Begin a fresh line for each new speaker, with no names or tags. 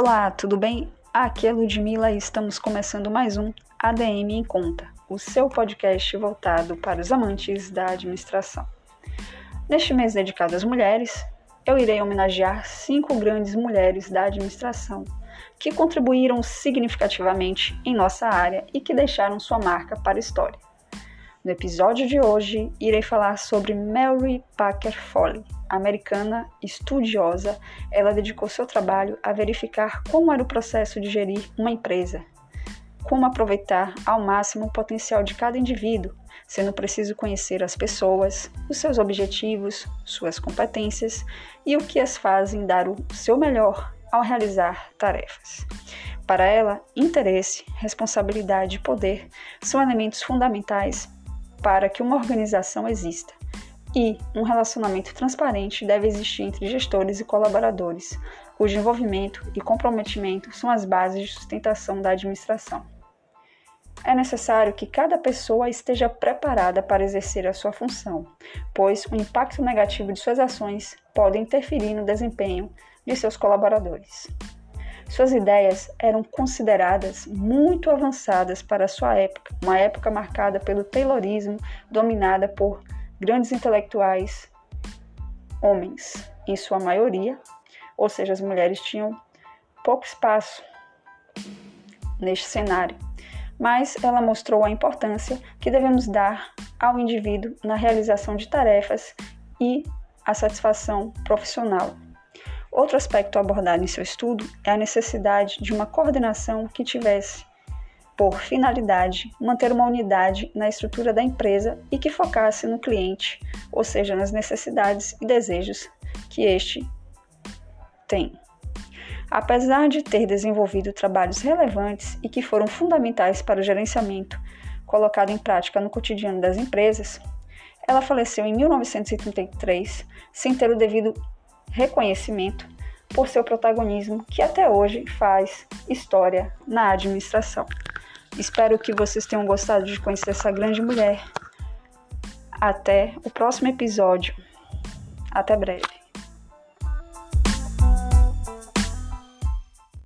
Olá, tudo bem? Aqui é Ludmilla e estamos começando mais um ADM em Conta, o seu podcast voltado para os amantes da administração. Neste mês dedicado às mulheres, eu irei homenagear cinco grandes mulheres da administração que contribuíram significativamente em nossa área e que deixaram sua marca para a história. No episódio de hoje, irei falar sobre Mary Packer Foley. Americana estudiosa, ela dedicou seu trabalho a verificar como era o processo de gerir uma empresa, como aproveitar ao máximo o potencial de cada indivíduo, sendo preciso conhecer as pessoas, os seus objetivos, suas competências e o que as fazem dar o seu melhor ao realizar tarefas. Para ela, interesse, responsabilidade e poder são elementos fundamentais para que uma organização exista. E um relacionamento transparente deve existir entre gestores e colaboradores, cujo envolvimento e comprometimento são as bases de sustentação da administração. É necessário que cada pessoa esteja preparada para exercer a sua função, pois o impacto negativo de suas ações pode interferir no desempenho de seus colaboradores. Suas ideias eram consideradas muito avançadas para sua época, uma época marcada pelo Taylorismo, dominada por grandes intelectuais homens, em sua maioria, ou seja, as mulheres tinham pouco espaço neste cenário. Mas ela mostrou a importância que devemos dar ao indivíduo na realização de tarefas e a satisfação profissional. Outro aspecto abordado em seu estudo é a necessidade de uma coordenação que tivesse por finalidade manter uma unidade na estrutura da empresa e que focasse no cliente, ou seja, nas necessidades e desejos que este tem. Apesar de ter desenvolvido trabalhos relevantes e que foram fundamentais para o gerenciamento colocado em prática no cotidiano das empresas, ela faleceu em 1933 sem ter o devido reconhecimento por seu protagonismo, que até hoje faz história na administração. Espero que vocês tenham gostado de conhecer essa grande mulher. Até o próximo episódio. Até breve.